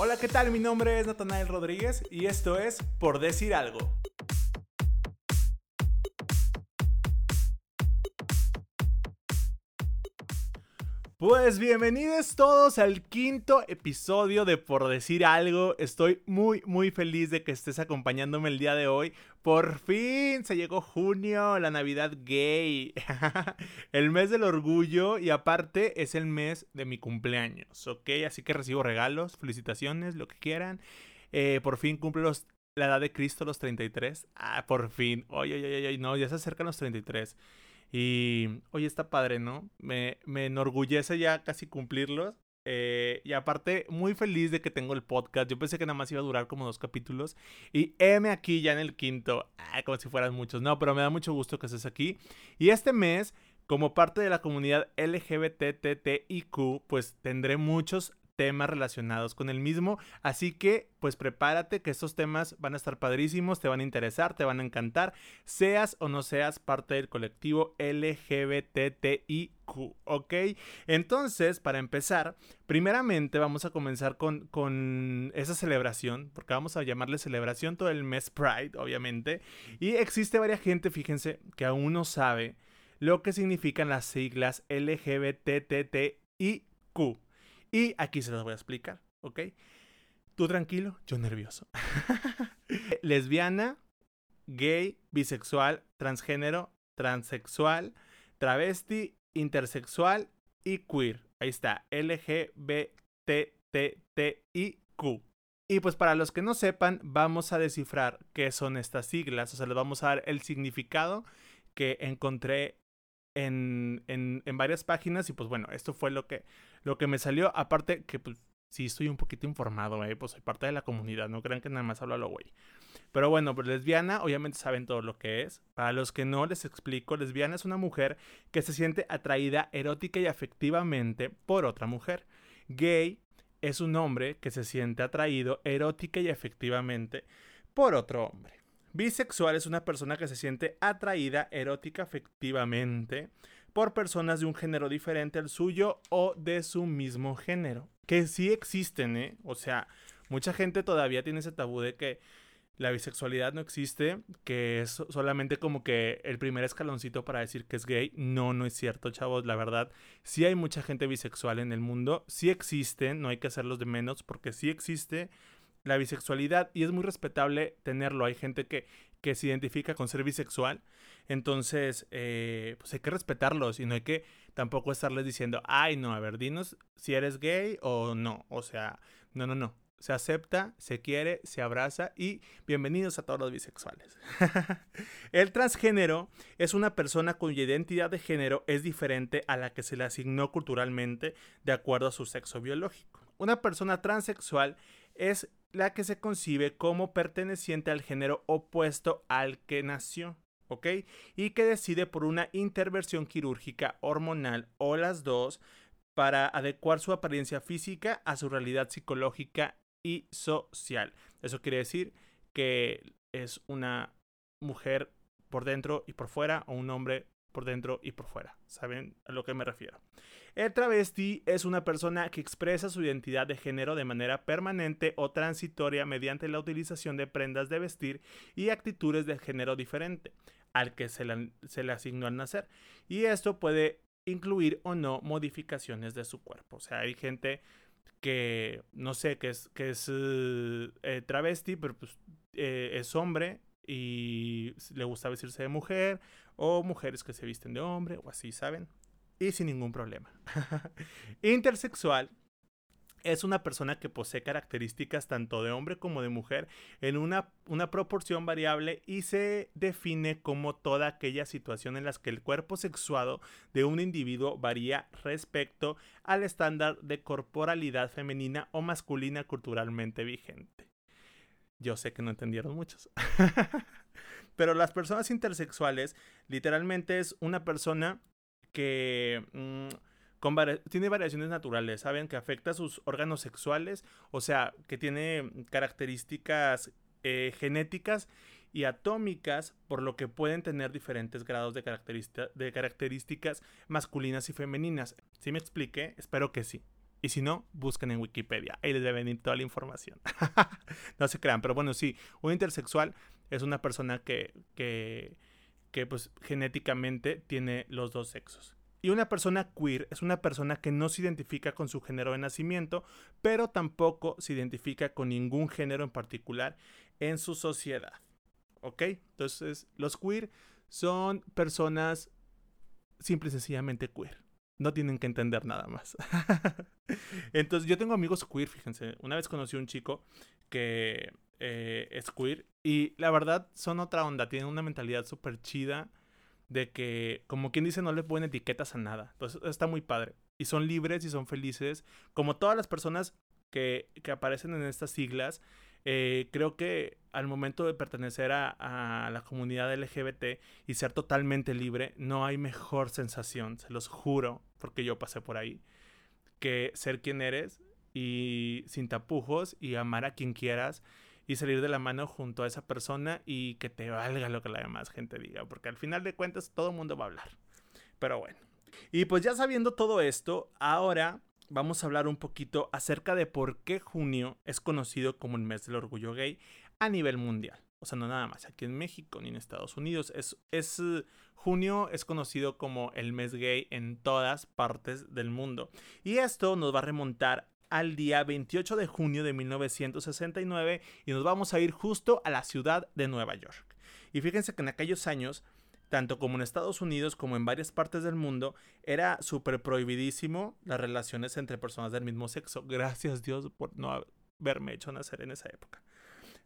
Hola, ¿qué tal? Mi nombre es Natanael Rodríguez y esto es Por Decir Algo. Pues bienvenidos todos al quinto episodio de Por Decir Algo. Estoy muy muy feliz de que estés acompañándome el día de hoy. Por fin se llegó junio, la Navidad gay. el mes del orgullo y aparte es el mes de mi cumpleaños, ¿ok? Así que recibo regalos, felicitaciones, lo que quieran. Eh, por fin cumplo la edad de Cristo, los 33. Ah, por fin. Oye, oye, oye, no, ya se acercan los 33. Y, oye, está padre, ¿no? Me, me enorgullece ya casi cumplirlos. Eh, y aparte, muy feliz de que tengo el podcast. Yo pensé que nada más iba a durar como dos capítulos. Y M aquí ya en el quinto. como si fueran muchos. No, pero me da mucho gusto que estés aquí. Y este mes, como parte de la comunidad LGBTTIQ, pues tendré muchos temas relacionados con el mismo. Así que, pues prepárate que estos temas van a estar padrísimos, te van a interesar, te van a encantar, seas o no seas parte del colectivo LGBTIQ, ¿ok? Entonces, para empezar, primeramente vamos a comenzar con, con esa celebración, porque vamos a llamarle celebración todo el mes Pride, obviamente. Y existe varias gente, fíjense, que aún no sabe lo que significan las siglas LGBTTIQ. Y aquí se las voy a explicar, ¿ok? Tú tranquilo, yo nervioso. Lesbiana, gay, bisexual, transgénero, transexual, travesti, intersexual y queer. Ahí está, LGBTTIQ. Y pues para los que no sepan, vamos a descifrar qué son estas siglas, o sea, les vamos a dar el significado que encontré en, en, en varias páginas y pues bueno, esto fue lo que lo que me salió, aparte que pues sí estoy un poquito informado, eh, pues soy parte de la comunidad, no crean que nada más hablo a lo güey. Pero bueno, pues lesbiana, obviamente saben todo lo que es. Para los que no les explico, lesbiana es una mujer que se siente atraída erótica y afectivamente por otra mujer. Gay es un hombre que se siente atraído erótica y afectivamente por otro hombre. Bisexual es una persona que se siente atraída erótica afectivamente por personas de un género diferente al suyo o de su mismo género. Que sí existen, ¿eh? O sea, mucha gente todavía tiene ese tabú de que la bisexualidad no existe, que es solamente como que el primer escaloncito para decir que es gay. No, no es cierto, chavos. La verdad, sí hay mucha gente bisexual en el mundo. Sí existen, no hay que hacerlos de menos porque sí existe la bisexualidad y es muy respetable tenerlo. Hay gente que, que se identifica con ser bisexual entonces, eh, pues hay que respetarlos y no hay que tampoco estarles diciendo, ay, no, a ver, dinos si eres gay o no. O sea, no, no, no. Se acepta, se quiere, se abraza y bienvenidos a todos los bisexuales. el transgénero es una persona cuya identidad de género es diferente a la que se le asignó culturalmente de acuerdo a su sexo biológico. Una persona transexual es la que se concibe como perteneciente al género opuesto al que nació. ¿ok? Y que decide por una intervención quirúrgica hormonal o las dos para adecuar su apariencia física a su realidad psicológica y social. Eso quiere decir que es una mujer por dentro y por fuera o un hombre por dentro y por fuera. ¿Saben a lo que me refiero? El travesti es una persona que expresa su identidad de género de manera permanente o transitoria mediante la utilización de prendas de vestir y actitudes de género diferente al que se le, asignó al nacer. Y esto puede incluir o no modificaciones de su cuerpo. O sea, hay gente que, no sé, que es, que es eh, travesti, pero pues eh, es hombre y le gusta vestirse de mujer, o mujeres que se visten de hombre, o así, ¿saben? Y sin ningún problema. Intersexual es una persona que posee características tanto de hombre como de mujer en una, una, proporción variable y se define como toda aquella situación en la que el cuerpo sexuado de un individuo varía respecto al estándar de corporalidad femenina o masculina culturalmente vigente. Yo sé que no entendieron muchos. Pero las personas intersexuales literalmente es una persona que... Mm, tiene variaciones naturales, ¿saben? Que afecta a sus órganos sexuales, o sea, que tiene características eh, genéticas y atómicas, por lo que pueden tener diferentes grados de, de características masculinas y femeninas. ¿Sí me expliqué? Espero que sí. Y si no, busquen en Wikipedia. Ahí les debe venir toda la información. no se crean, pero bueno, sí, un intersexual es una persona que, que, que pues genéticamente tiene los dos sexos. Y una persona queer es una persona que no se identifica con su género de nacimiento, pero tampoco se identifica con ningún género en particular en su sociedad. ¿Ok? Entonces, los queer son personas simple y sencillamente queer. No tienen que entender nada más. Entonces, yo tengo amigos queer, fíjense. Una vez conocí a un chico que eh, es queer y la verdad son otra onda. Tienen una mentalidad súper chida de que, como quien dice, no le ponen etiquetas a nada. Entonces, está muy padre. Y son libres y son felices. Como todas las personas que, que aparecen en estas siglas, eh, creo que al momento de pertenecer a, la comunidad LGBT y ser totalmente libre, no hay mejor sensación, se los juro, porque yo pasé por ahí, que ser quien eres y sin tapujos y amar a quien quieras y salir de la mano junto a esa persona y que te valga lo que la demás gente diga, porque al final de cuentas todo el mundo va a hablar. Pero bueno. Y pues ya sabiendo todo esto, ahora vamos a hablar un poquito acerca de por qué junio es conocido como el mes del orgullo gay a nivel mundial. O sea, no nada más aquí en México ni en Estados Unidos. Es, es, junio es conocido como el mes gay en todas partes del mundo. Y esto nos va a remontar al día 28 de junio de 1969 y nos vamos a ir justo a la ciudad de Nueva York. Y fíjense que en aquellos años tanto como en Estados Unidos como en varias partes del mundo, era súper prohibidísimo las relaciones entre personas del mismo sexo. Gracias Dios por no haberme hecho nacer en esa época.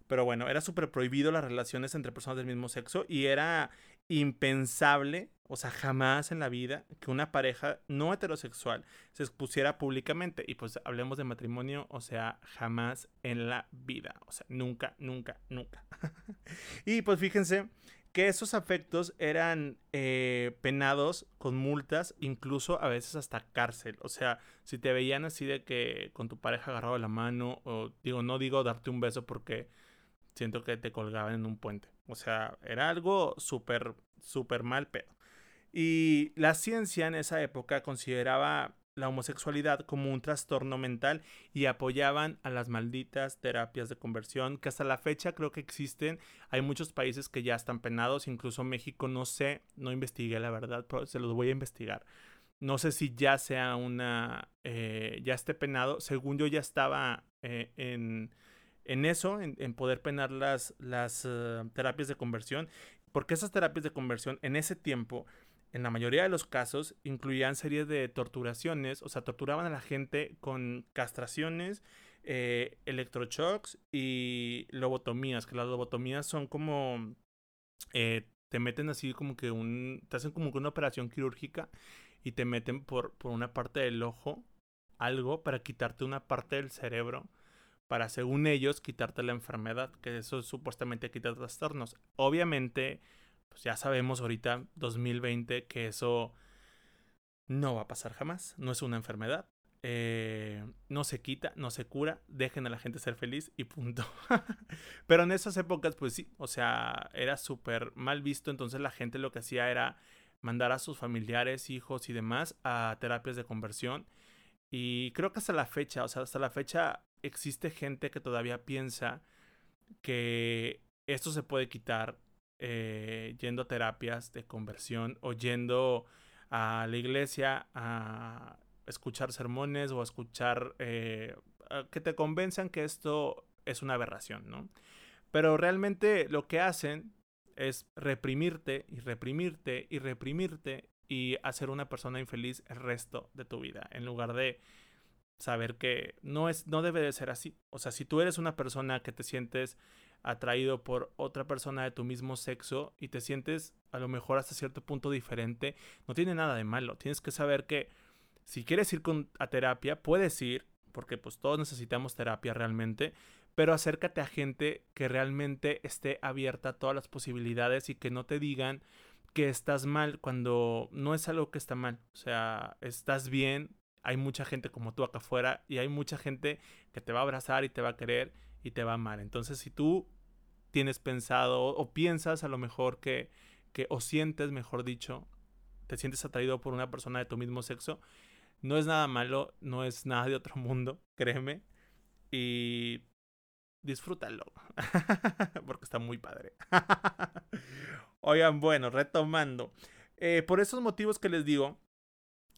Pero bueno, era súper prohibido las relaciones entre personas del mismo sexo y era impensable, o sea, jamás en la vida que una pareja no heterosexual se expusiera públicamente. Y pues hablemos de matrimonio, o sea, jamás en la vida. O sea, nunca, nunca, nunca. y pues fíjense que esos afectos eran eh, penados con multas, incluso a veces hasta cárcel. O sea, si te veían así de que con tu pareja agarrado la mano, o digo, no digo darte un beso porque siento que te colgaban en un puente. O sea, era algo súper, súper mal pedo. Y la ciencia en esa época consideraba la homosexualidad como un trastorno mental y apoyaban a las malditas terapias de conversión que hasta la fecha creo que existen. Hay muchos países que ya están penados, incluso México, no sé, no investigué la verdad, pero se los voy a investigar. No sé si ya sea una, eh, ya esté penado. Según yo ya estaba eh, en, en, eso, en, poder penar las, las eh, terapias de conversión, porque esas terapias de conversión en ese tiempo en la mayoría de los casos incluían series de torturaciones, o sea, torturaban a la gente con castraciones, eh, y lobotomías, que las lobotomías son como, eh, te meten así como que un, te hacen como que una operación quirúrgica y te meten por, por una parte del ojo algo para quitarte una parte del cerebro para según ellos quitarte la enfermedad, que eso supuestamente quita trastornos. Obviamente pues ya sabemos ahorita, 2020, que eso no va a pasar jamás. No es una enfermedad. Eh, no se quita, no se cura, dejen a la gente ser feliz y punto. Pero en esas épocas, pues sí, o sea, era súper mal visto, entonces la gente lo que hacía era mandar a sus familiares, hijos y demás a terapias de conversión. Y creo que hasta la fecha, o sea, hasta la fecha existe gente que todavía piensa que esto se puede quitar eh, yendo a terapias de conversión o yendo a la iglesia a escuchar sermones o a escuchar eh, que te convenzan que esto es una aberración, ¿no? Pero realmente lo que hacen es reprimirte y reprimirte y reprimirte y hacer una persona infeliz el resto de tu vida en lugar de saber que no es no debe de ser así. O sea, si tú eres una persona que te sientes atraído por otra persona de tu mismo sexo y te sientes a lo mejor hasta cierto punto diferente, no tiene nada de malo. Tienes que saber que si quieres ir a terapia, puedes ir, porque pues todos necesitamos terapia realmente, pero acércate a gente que realmente esté abierta a todas las posibilidades y que no te digan que estás mal cuando no es algo que está mal. O sea, estás bien, hay mucha gente como tú acá afuera y hay mucha gente que te va a abrazar y te va a querer y te va amar. Entonces, si tú tienes pensado o piensas a lo mejor que, que o sientes, mejor dicho, te sientes atraído por una persona de tu mismo sexo, No es nada malo, no es nada de otro mundo, créeme. Y disfrútalo. Porque está muy padre. Oigan, bueno, retomando. Eh, por esos motivos que les digo,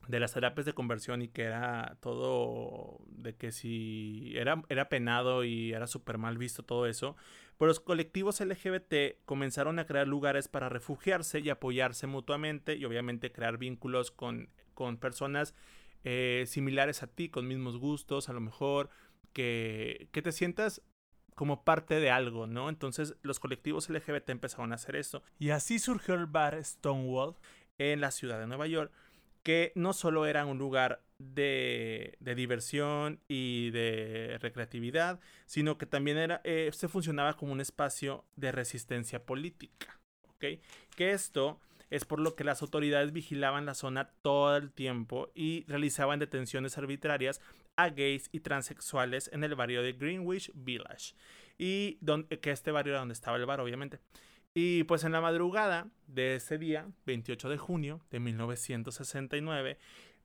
de las terapias de conversión y que era todo de que si era, era penado y era súper mal visto todo eso, pues los colectivos LGBT comenzaron a crear lugares para refugiarse y apoyarse mutuamente y obviamente crear vínculos con, con personas eh, similares a ti, con mismos gustos, a lo mejor que, que te sientas como parte de algo, ¿no? Entonces los colectivos LGBT empezaron a hacer eso. Y así surgió el bar Stonewall en la ciudad de Nueva York, que no solo era un lugar de, diversión y de recreatividad, sino que también era, eh, se funcionaba como un espacio de resistencia política. Que esto es por lo que las autoridades vigilaban la zona todo el tiempo y realizaban detenciones arbitrarias a gays y transexuales en el barrio de Greenwich Village. Y que este barrio era donde estaba el bar, obviamente. Y pues en la madrugada de ese día, 28 de junio de 1969,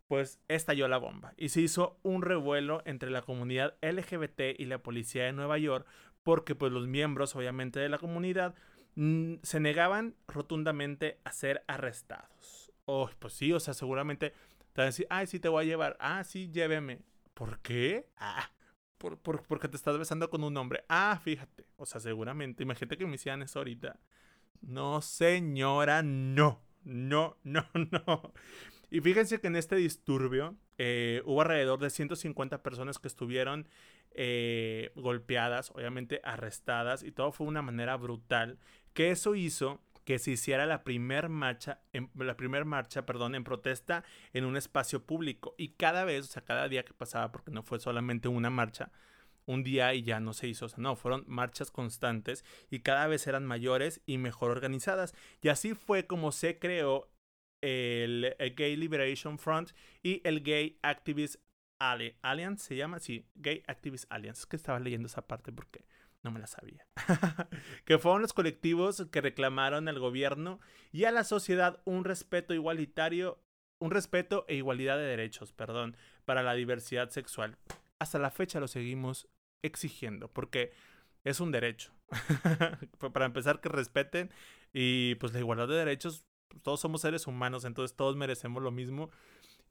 pues estalló la bomba y se hizo un revuelo entre la comunidad LGBT y la policía de Nueva York porque pues los miembros obviamente de la comunidad mm, se negaban rotundamente a ser arrestados. Oh, pues sí, o sea, seguramente te van a decir, ay, sí te voy a llevar, ah, sí, lléveme. ¿Por qué? Ah, por, porque te estás besando con un hombre. Ah, fíjate. O sea, seguramente. Imagínate que me hicieran eso ahorita. No, señora, no. No, no, no. Y fíjense que en este disturbio eh, hubo alrededor de 150 personas que estuvieron eh, golpeadas, obviamente arrestadas, y todo fue de una manera brutal. Que eso hizo que se hiciera la primer marcha, en, la marcha, perdón, en protesta en un espacio público. Y cada vez, o sea, cada día que pasaba, porque no fue solamente una marcha, un día y ya no se hizo, o sea, no, fueron marchas constantes y cada vez eran mayores y mejor organizadas. Y así fue como se creó el, Gay Liberation Front y el Gay Activist Alliance, se llama, sí, Gay Activist Alliance. Es que estaba leyendo esa parte porque no me la sabía. que fueron los colectivos que reclamaron al gobierno y a la sociedad un respeto igualitario, un respeto e igualdad de derechos, perdón, para la diversidad sexual. Hasta la fecha lo seguimos exigiendo porque es un derecho. para empezar que respeten y pues la igualdad de derechos, pues, todos somos seres humanos, entonces todos merecemos lo mismo.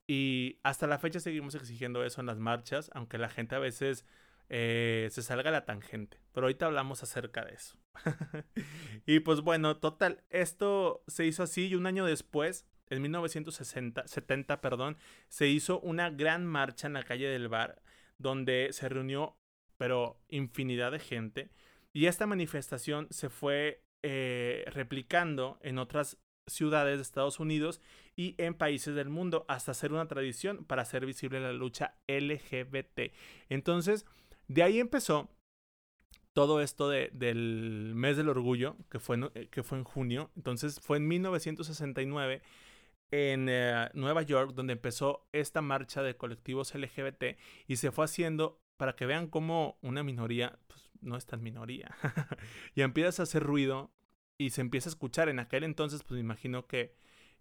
Y hasta la fecha seguimos exigiendo eso en las marchas, aunque la gente a veces eh, se salga la tangente. Pero ahorita hablamos acerca de eso. y pues bueno, total, esto se hizo así y un año después, en 1970, perdón, se hizo una gran marcha en la calle del bar donde se reunió, pero infinidad de gente. Y esta manifestación se fue eh, replicando en otras ciudades de Estados Unidos y en países del mundo hasta ser una tradición para hacer visible la lucha LGBT. Entonces, de ahí empezó todo esto del mes del orgullo, que fue, eh, que fue en junio. Entonces fue en 1969 en eh, Nueva York donde empezó esta marcha de colectivos LGBT y se fue haciendo para que vean cómo una minoría pues, no es tan minoría. y empiezas a hacer ruido y se empieza a escuchar. En aquel entonces, pues me imagino que,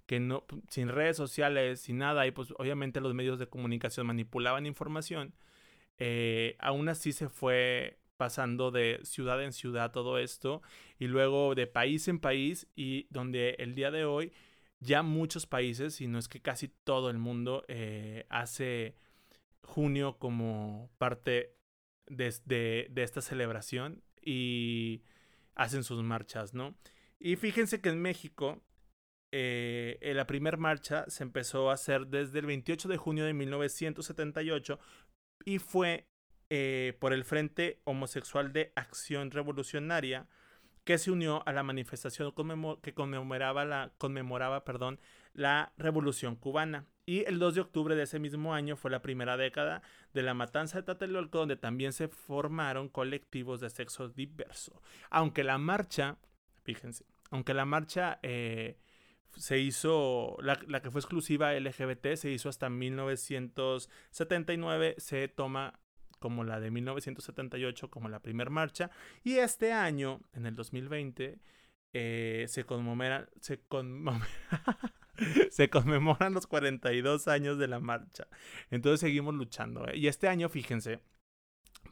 que no, sin redes sociales, sin nada, y pues obviamente los medios de comunicación manipulaban información eh, aún así se fue pasando de ciudad en ciudad todo esto y luego de país en país y donde el día de hoy ya muchos países, si no es que casi todo el mundo, eh, hace junio como parte de, de, esta celebración y hacen sus marchas, ¿no? Y fíjense que en México eh, la primera marcha se empezó a hacer desde el 28 de junio de 1978 y fue eh, por el Frente Homosexual de Acción Revolucionaria que se unió a la manifestación que conmemoraba, la, conmemoraba perdón, la Revolución Cubana. Y el 2 de octubre de ese mismo año fue la primera década de la matanza de Tlatelolco, donde también se formaron colectivos de sexo diverso. Aunque la marcha, fíjense, aunque la marcha eh, se hizo, la, que fue exclusiva LGBT se hizo hasta 1979, se toma como la de 1978 como la primera marcha y este año, en el 2020, eh, se conmemora, se conmemora, se conmemoran los 42 años de la marcha. Entonces seguimos luchando. ¿eh? Y este año, fíjense,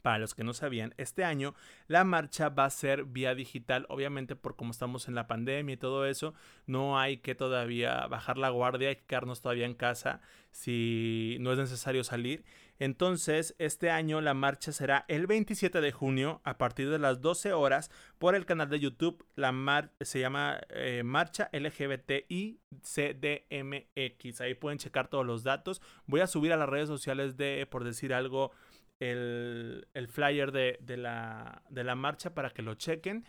para los que no sabían, este año la marcha va a ser vía digital, obviamente por como estamos en la pandemia y todo eso, no hay que todavía bajar la guardia, hay que quedarnos todavía en casa si no es necesario salir. Entonces, este año la marcha será el 27 de junio a partir de las 12 horas por el canal de YouTube. La mar se llama eh, Marcha LGBTI CDMX. Ahí pueden checar todos los datos. Voy a subir a las redes sociales de, por decir algo, el, flyer de, la, de la marcha para que lo chequen.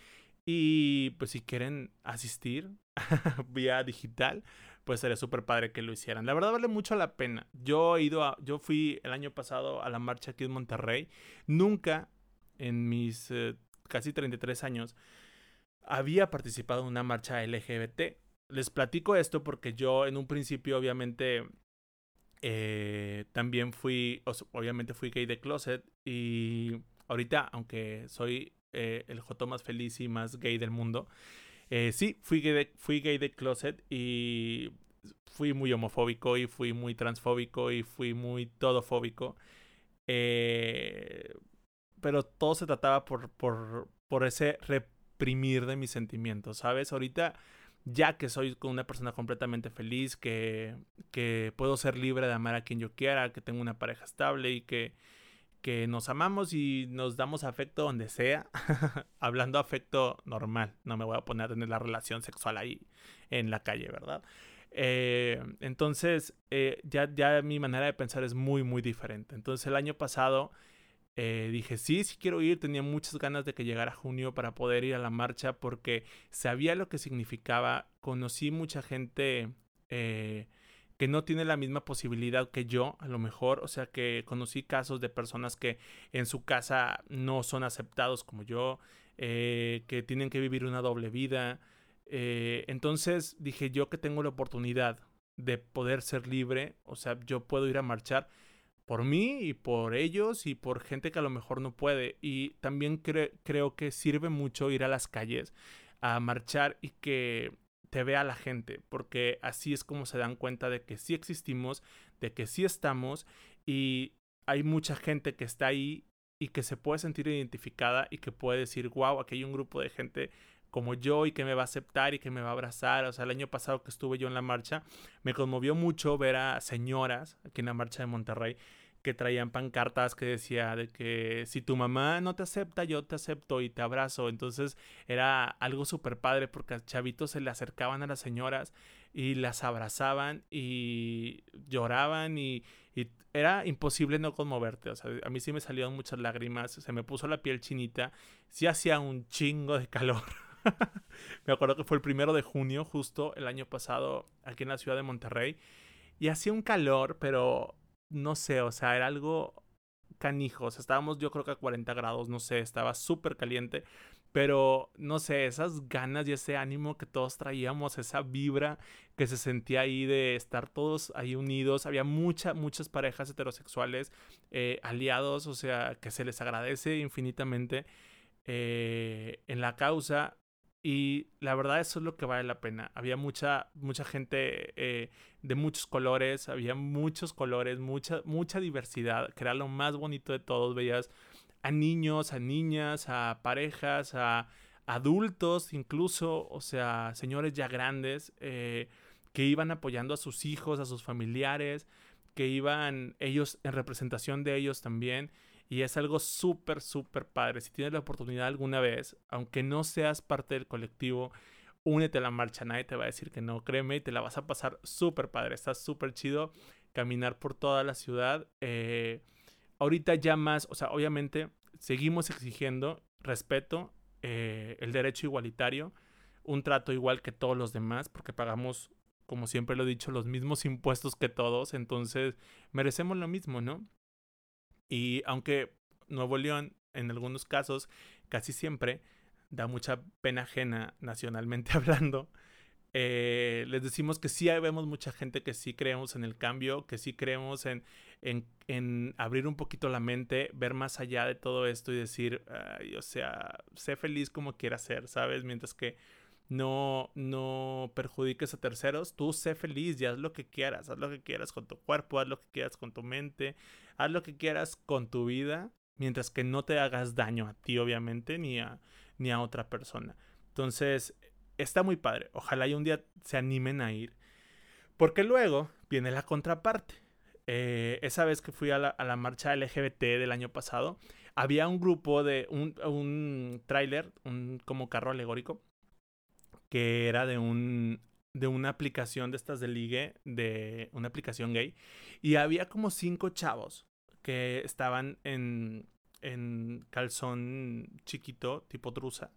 Y pues si quieren asistir vía digital, pues sería súper padre que lo hicieran. La verdad vale mucho la pena. Yo he ido a, yo fui el año pasado a la marcha aquí en Monterrey. Nunca en mis eh, casi 33 años había participado en una marcha LGBT. Les platico esto porque yo en un principio obviamente eh, también fui, obviamente fui gay de closet y ahorita, aunque soy eh, el joto más feliz y más gay del mundo, eh, sí, fui gay, de, closet y fui muy homofóbico y fui muy transfóbico y fui muy todofóbico. pero todo se trataba por, por, por ese reprimir de mis sentimientos, ¿sabes? Ahorita ya que soy una persona completamente feliz, que, que puedo ser libre de amar a quien yo quiera, que tengo una pareja estable y que, que nos amamos y nos damos afecto donde sea, hablando afecto normal, no me voy a poner tener la relación sexual ahí en la calle, ¿verdad? Eh, entonces, eh, ya, ya mi manera de pensar es muy, muy diferente. Entonces, el año pasado eh, dije, sí, sí quiero ir, tenía muchas ganas de que llegara junio para poder ir a la marcha porque sabía lo que significaba, conocí mucha gente eh, que no tiene la misma posibilidad que yo, a lo mejor, o sea que conocí casos de personas que en su casa no son aceptados como yo, eh, que tienen que vivir una doble vida. entonces dije, yo que tengo la oportunidad de poder ser libre, o sea, yo puedo ir a marchar por mí y por ellos y por gente que a lo mejor no puede. Y también creo que sirve mucho ir a las calles a marchar y que te vea la gente, porque así es como se dan cuenta de que sí existimos, de que sí estamos y hay mucha gente que está ahí y que se puede sentir identificada y que puede decir, wow, aquí hay un grupo de gente como yo y que me va a aceptar y que me va a abrazar. O sea, el año pasado que estuve yo en la marcha, me conmovió mucho ver a señoras aquí en la marcha de Monterrey que traían pancartas que decía de que si tu mamá no te acepta, yo te acepto y te abrazo. Entonces era algo súper padre porque a chavitos se le acercaban a las señoras y las abrazaban y lloraban y, era imposible no conmoverte. O sea, a mí sí me salieron muchas lágrimas, se me puso la piel chinita, sí hacía un chingo de calor. me acuerdo que fue el primero de junio, justo el año pasado, aquí en la ciudad de Monterrey. Y hacía un calor, pero no sé, o sea, era algo canijos. Estábamos yo creo que a 40 grados, no sé, estaba súper caliente. Pero no sé, esas ganas y ese ánimo que todos traíamos, esa vibra que se sentía ahí de estar todos ahí unidos. Había muchas, muchas parejas heterosexuales eh, aliados, o sea, que se les agradece infinitamente eh, en la causa. Y la verdad eso es lo que vale la pena. Había mucha, mucha gente eh, de muchos colores, había muchos colores, mucha, mucha diversidad, que era lo más bonito de todos. Veías a niños, a niñas, a parejas, a adultos incluso, o sea, señores ya grandes eh, que iban apoyando a sus hijos, a sus familiares, que iban ellos en representación de ellos también. Y es algo súper, súper padre. Si tienes la oportunidad alguna vez, aunque no seas parte del colectivo, únete a la marcha. Nadie te va a decir que no, créeme, y te la vas a pasar súper padre. Está súper chido caminar por toda la ciudad. Eh, ahorita ya más, o sea, obviamente seguimos exigiendo respeto, eh, el derecho igualitario, un trato igual que todos los demás, porque pagamos, como siempre lo he dicho, los mismos impuestos que todos. Entonces, merecemos lo mismo, ¿no? Y aunque Nuevo León, en algunos casos, casi siempre, da mucha pena ajena nacionalmente hablando, eh, les decimos que sí vemos mucha gente que sí creemos en el cambio, que sí creemos en, en, en, abrir un poquito la mente, ver más allá de todo esto y decir, o sea, sé feliz como quieras ser, ¿sabes? Mientras que no, no perjudiques a terceros, tú sé feliz y haz lo que quieras, haz lo que quieras con tu cuerpo, haz lo que quieras con tu mente, haz lo que quieras con tu vida, mientras que no te hagas daño a ti, obviamente, ni a, ni a otra persona. Entonces, está muy padre. Ojalá y un día se animen a ir. Porque luego viene la contraparte. Eh, esa vez que fui a la, a la, marcha LGBT del año pasado, había un grupo de un, un un como carro alegórico, que era de un de una aplicación de estas de ligue, de una aplicación gay, y había como cinco chavos que estaban en, en calzón chiquito, tipo trusa,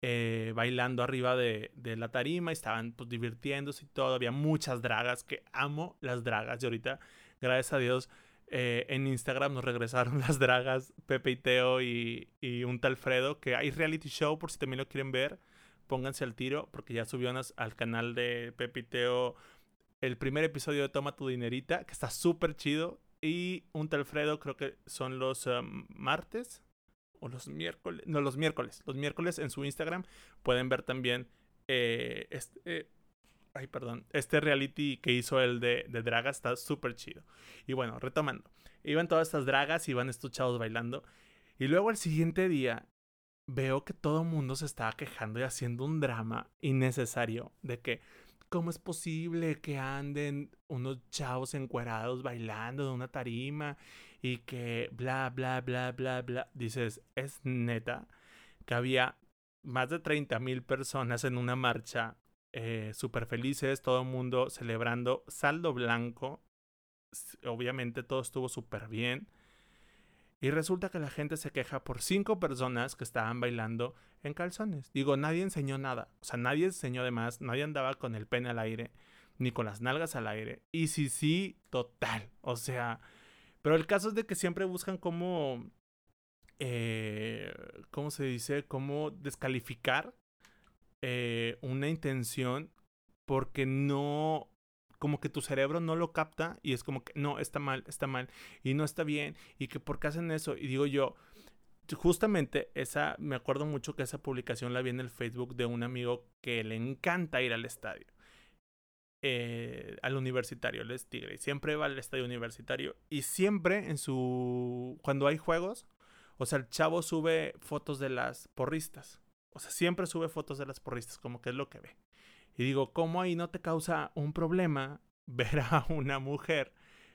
eh, bailando arriba de, de, la tarima y estaban pues, divirtiéndose y todo. Había muchas dragas, que amo las dragas. Y ahorita, gracias a Dios, eh, en Instagram nos regresaron las dragas Pepe y Teo y, y un tal Fredo, que hay reality show por si también lo quieren ver pónganse al tiro porque ya subió al canal de Pepiteo el primer episodio de Toma tu dinerita, que está súper chido. Y un Talfredo creo que son los um, martes o los miércoles. No, los miércoles. Los miércoles en su Instagram pueden ver también eh, este... Eh, ay, perdón. Este reality que hizo el de, de dragas está súper chido. Y bueno, retomando. Iban todas estas dragas, iban estos chavos bailando. Y luego el siguiente día veo que todo el mundo se estaba quejando y haciendo un drama innecesario de que cómo es posible que anden unos chavos encuerados bailando de una tarima y que bla bla bla bla bla dices es neta que había más de 30 mil personas en una marcha eh, súper felices todo el mundo celebrando saldo blanco. Obviamente todo estuvo súper bien y resulta que la gente se queja por cinco personas que estaban bailando en calzones. Digo, nadie enseñó nada. O sea, nadie enseñó de más. Nadie andaba con el pene al aire. Ni con las nalgas al aire. Y sí, sí, total. O sea. Pero el caso es de que siempre buscan cómo. Eh, ¿Cómo se dice? Cómo descalificar eh, una intención porque no como que tu cerebro no lo capta y es como que no, está mal, está mal y no está bien y que por qué hacen eso. Y digo yo, justamente esa, me acuerdo mucho que esa publicación la vi en el Facebook de un amigo que le encanta ir al estadio. Eh, al universitario, él es tigre, y siempre va al estadio universitario y siempre en su, cuando hay juegos, o sea, el chavo sube fotos de las porristas, o sea, siempre sube fotos de las porristas, como que es lo que ve. Y digo, ¿cómo ahí no te causa un problema ver a una mujer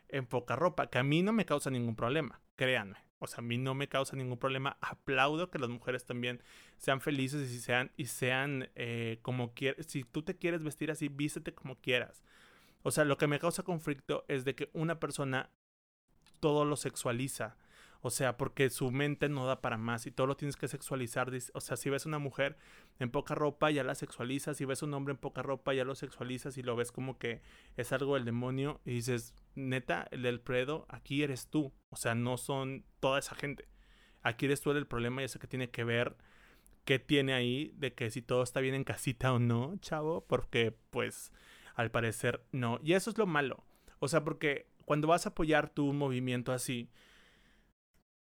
en poca ropa? Que a mí no me causa ningún problema, créanme. O sea, a mí no me causa ningún problema. Aplaudo que las mujeres también sean felices y sean, y sean eh, como quieras. Si tú te quieres vestir así, vístete como quieras. O sea, lo que me causa conflicto es de que una persona todo lo sexualiza. O sea, porque su mente no da para más y todo lo tienes que sexualizar. O sea, si ves una mujer en poca ropa, ya la sexualizas. Si ves un hombre en poca ropa, ya lo sexualizas y lo ves como que es algo del demonio. Y dices, neta, el del predo, aquí eres tú. O sea, no son toda esa gente. Aquí eres tú el problema y eso que tiene que ver qué tiene ahí de que si todo está bien en casita o no, chavo. Porque, pues, al parecer no. Y eso es lo malo. O sea, porque cuando vas a apoyar tu movimiento así,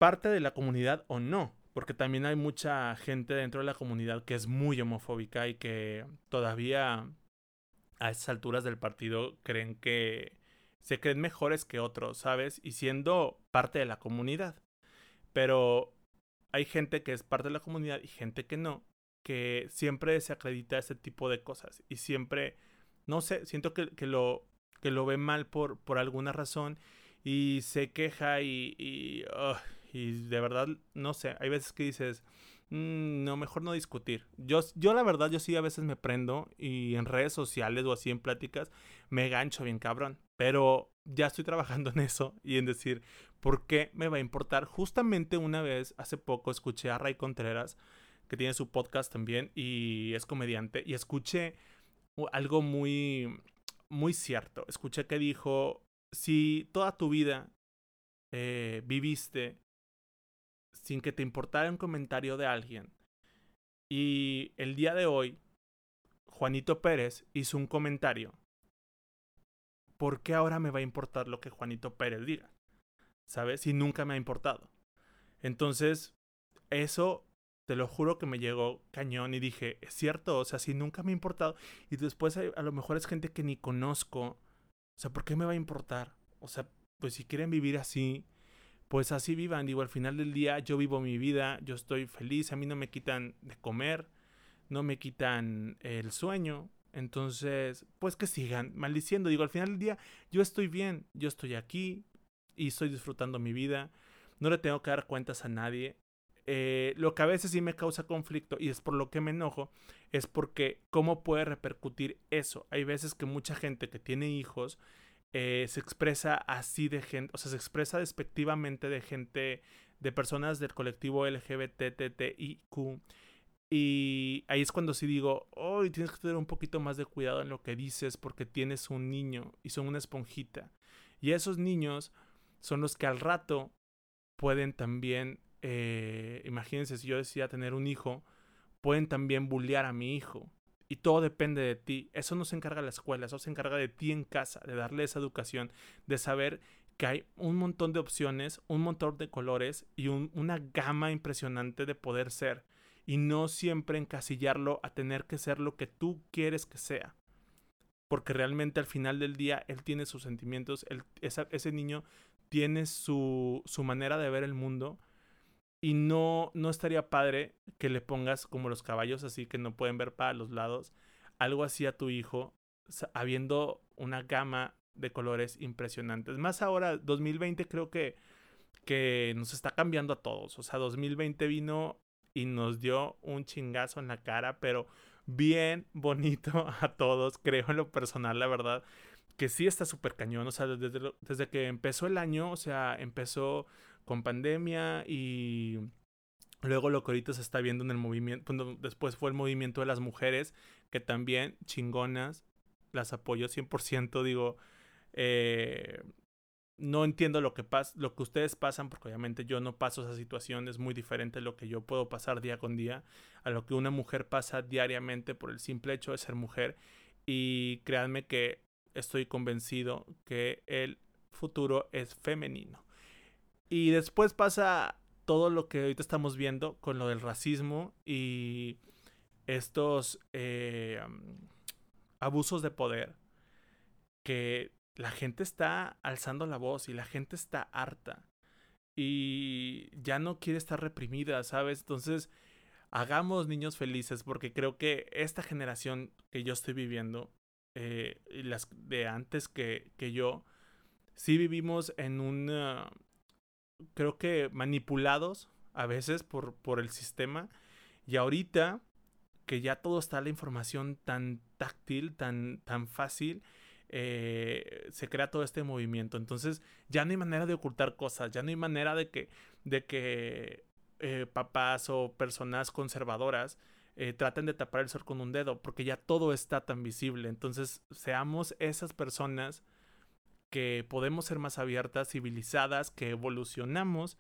parte de la comunidad o no, porque también hay mucha gente dentro de la comunidad que es muy homofóbica y que todavía a esas alturas del partido creen que se creen mejores que otros, ¿sabes? Y siendo parte de la comunidad. Pero hay gente que es parte de la comunidad y gente que no, que siempre se acredita ese tipo de cosas y siempre, no sé, siento que, que lo, que lo ve mal por, por alguna razón y se queja y, y y de verdad, no sé, hay veces que dices, mm, no, mejor no discutir. Yo, yo la verdad, yo sí a veces me prendo y en redes sociales o así en pláticas me gancho bien cabrón. Pero ya estoy trabajando en eso y en decir, ¿por qué me va a importar? Justamente una vez, hace poco, escuché a Ray Contreras, que tiene su podcast también y es comediante, y escuché algo muy, muy cierto. Escuché que dijo, si toda tu vida eh, viviste sin que te importara un comentario de alguien. Y el día de hoy, Juanito Pérez hizo un comentario. ¿Por qué ahora me va a importar lo que Juanito Pérez diga? ¿Sabes? Si nunca me ha importado. Entonces, eso te lo juro que me llegó cañón y dije, es cierto, o sea, si nunca me ha importado. Y después a lo mejor es gente que ni conozco. O sea, ¿por qué me va a importar? O sea, pues si quieren vivir así, pues así vivan. Digo, al final del día yo vivo mi vida, yo estoy feliz, a mí no me quitan de comer, no me quitan el sueño. Entonces, pues que sigan maldiciendo. Digo, al final del día yo estoy bien, yo estoy aquí y estoy disfrutando mi vida. No le tengo que dar cuentas a nadie. Eh, lo que a veces sí me causa conflicto y es por lo que me enojo, es porque cómo puede repercutir eso. Hay veces que mucha gente que tiene hijos eh, se expresa así de gente, o sea, se expresa despectivamente de gente, de personas del colectivo LGBTTIQ. Y ahí es cuando sí digo, hoy tienes que tener un poquito más de cuidado en lo que dices porque tienes un niño y son una esponjita. Y esos niños son los que al rato pueden también eh, imagínense si yo decía tener un hijo, pueden también bullear a mi hijo. Y todo depende de ti. Eso no se encarga la escuela, eso se encarga de ti en casa, de darle esa educación, de saber que hay un montón de opciones, un montón de colores y una gama impresionante de poder ser. Y no siempre encasillarlo a tener que ser lo que tú quieres que sea. Porque realmente al final del día él tiene sus sentimientos, ese niño tiene su, su manera de ver el mundo y no, no estaría padre que le pongas como los caballos así que no pueden ver para los lados, algo así a tu hijo, habiendo una gama de colores impresionantes. Más ahora, 2020 creo que, que nos está cambiando a todos. O sea, 2020 vino y nos dio un chingazo en la cara, pero bien bonito a todos, creo en lo personal, la verdad, que sí está súper cañón. O sea, desde, desde que empezó el año, o sea, empezó con pandemia y luego lo que ahorita se está viendo en el movimiento, después fue el movimiento de las mujeres, que también chingonas, las apoyo 100%, digo, eh, no entiendo lo que pasa, lo que ustedes pasan, porque obviamente yo no paso esa situación, es muy diferente lo que yo puedo pasar día con día, a lo que una mujer pasa diariamente por el simple hecho de ser mujer. Y créanme que estoy convencido que el futuro es femenino. Y después pasa todo lo que ahorita estamos viendo con lo del racismo y estos eh, abusos de poder que la gente está alzando la voz y la gente está harta y ya no quiere estar reprimida, ¿sabes? Entonces, hagamos niños felices porque creo que esta generación que yo estoy viviendo, eh, y las de antes que, que yo, sí vivimos en una creo que manipulados a veces por, por el sistema. Y ahorita que ya todo está la información tan táctil, tan, tan fácil, eh, se crea todo este movimiento. Entonces ya no hay manera de ocultar cosas, ya no hay manera de que, de que eh, papás o personas conservadoras eh, traten de tapar el sol con un dedo, porque ya todo está tan visible. Entonces seamos esas personas que podemos ser más abiertas, civilizadas, que evolucionamos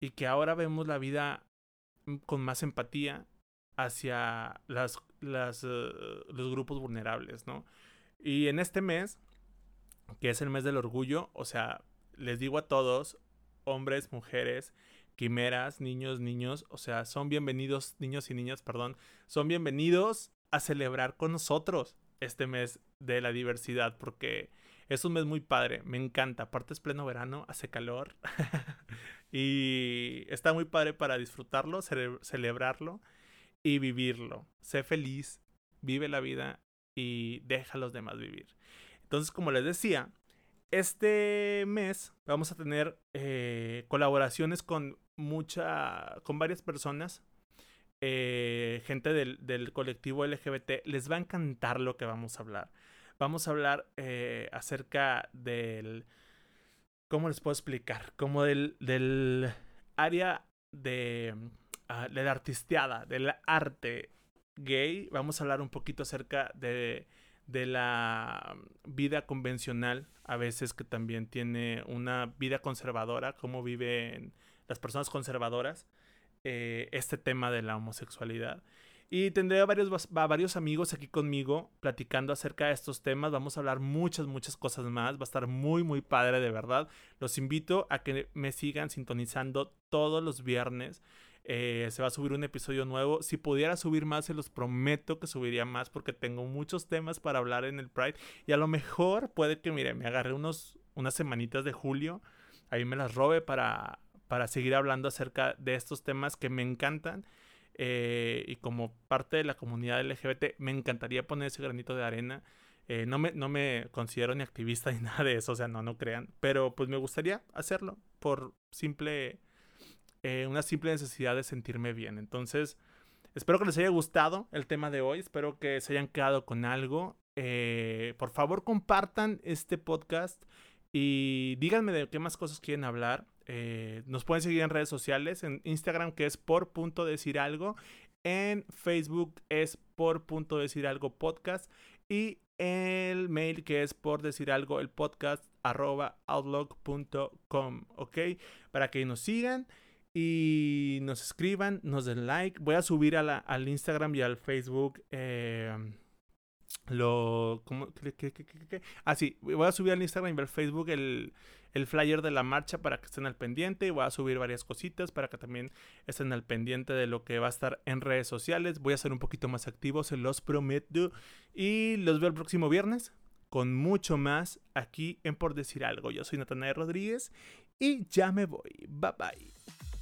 y que ahora vemos la vida mm, con más empatía hacia las, las, eh, los grupos vulnerables, ¿no? Y en este mes, que es el mes del orgullo, o sea, les digo a todos, hombres, mujeres, quimeras, niños, niños, o sea, son bienvenidos, niños y niñas, perdón, son bienvenidos a celebrar con nosotros este mes de la diversidad, porque es un mes muy padre, me encanta. Aparte es pleno verano, hace calor. y está muy padre para disfrutarlo, celebrarlo y vivirlo. Sé feliz, vive la vida y deja a los demás vivir. Entonces, como les decía, este mes vamos a tener eh, colaboraciones con mucha, con varias personas, eh, gente del, del, colectivo LGBT. Les va a encantar lo que vamos a hablar vamos a hablar eh, acerca del... ¿Cómo les puedo explicar? Como del, del área de, uh, de la artisteada, del arte gay. Vamos a hablar un poquito acerca de, de la vida convencional, a veces que también tiene una vida conservadora, cómo viven las personas conservadoras, eh, este tema de la homosexualidad. Y tendré a varios, varios amigos aquí conmigo platicando acerca de estos temas. Vamos a hablar muchas, muchas cosas más. Va a estar muy, muy padre, de verdad. Los invito a que me sigan sintonizando todos los viernes. Eh, se va a subir un episodio nuevo. Si pudiera subir más, se los prometo que subiría más porque tengo muchos temas para hablar en el Pride. Y a lo mejor puede que, mire, me agarré unos, unas semanitas de julio. Ahí me las robe para, para seguir hablando acerca de estos temas que me encantan. Eh, y como parte de la comunidad LGBT, me encantaría poner ese granito de arena. Eh, no, me, no me considero ni activista ni nada de eso, o sea, no, no crean. Pero pues me gustaría hacerlo por simple eh, una simple necesidad de sentirme bien. Entonces, espero que les haya gustado el tema de hoy, espero que se hayan quedado con algo. Eh, por favor, compartan este podcast y díganme de qué más cosas quieren hablar. Eh, nos pueden seguir en redes sociales, en Instagram que es por punto decir algo, en Facebook es por punto decir algo podcast y el mail que es por decir algo el podcast arroba outlook.com, ok, para que nos sigan y nos escriban, nos den like. Voy a subir a al Instagram y al Facebook eh, lo... ¿cómo, qué, Ah, voy a subir al Instagram y al Facebook el, el, flyer de la marcha para que estén al pendiente. Y voy a subir varias cositas para que también estén al pendiente de lo que va a estar en redes sociales. Voy a ser un poquito más activo, se los prometo. Y los veo el próximo viernes con mucho más aquí en Por Decir Algo. Yo soy Natanael Rodríguez y ya me voy. Bye bye.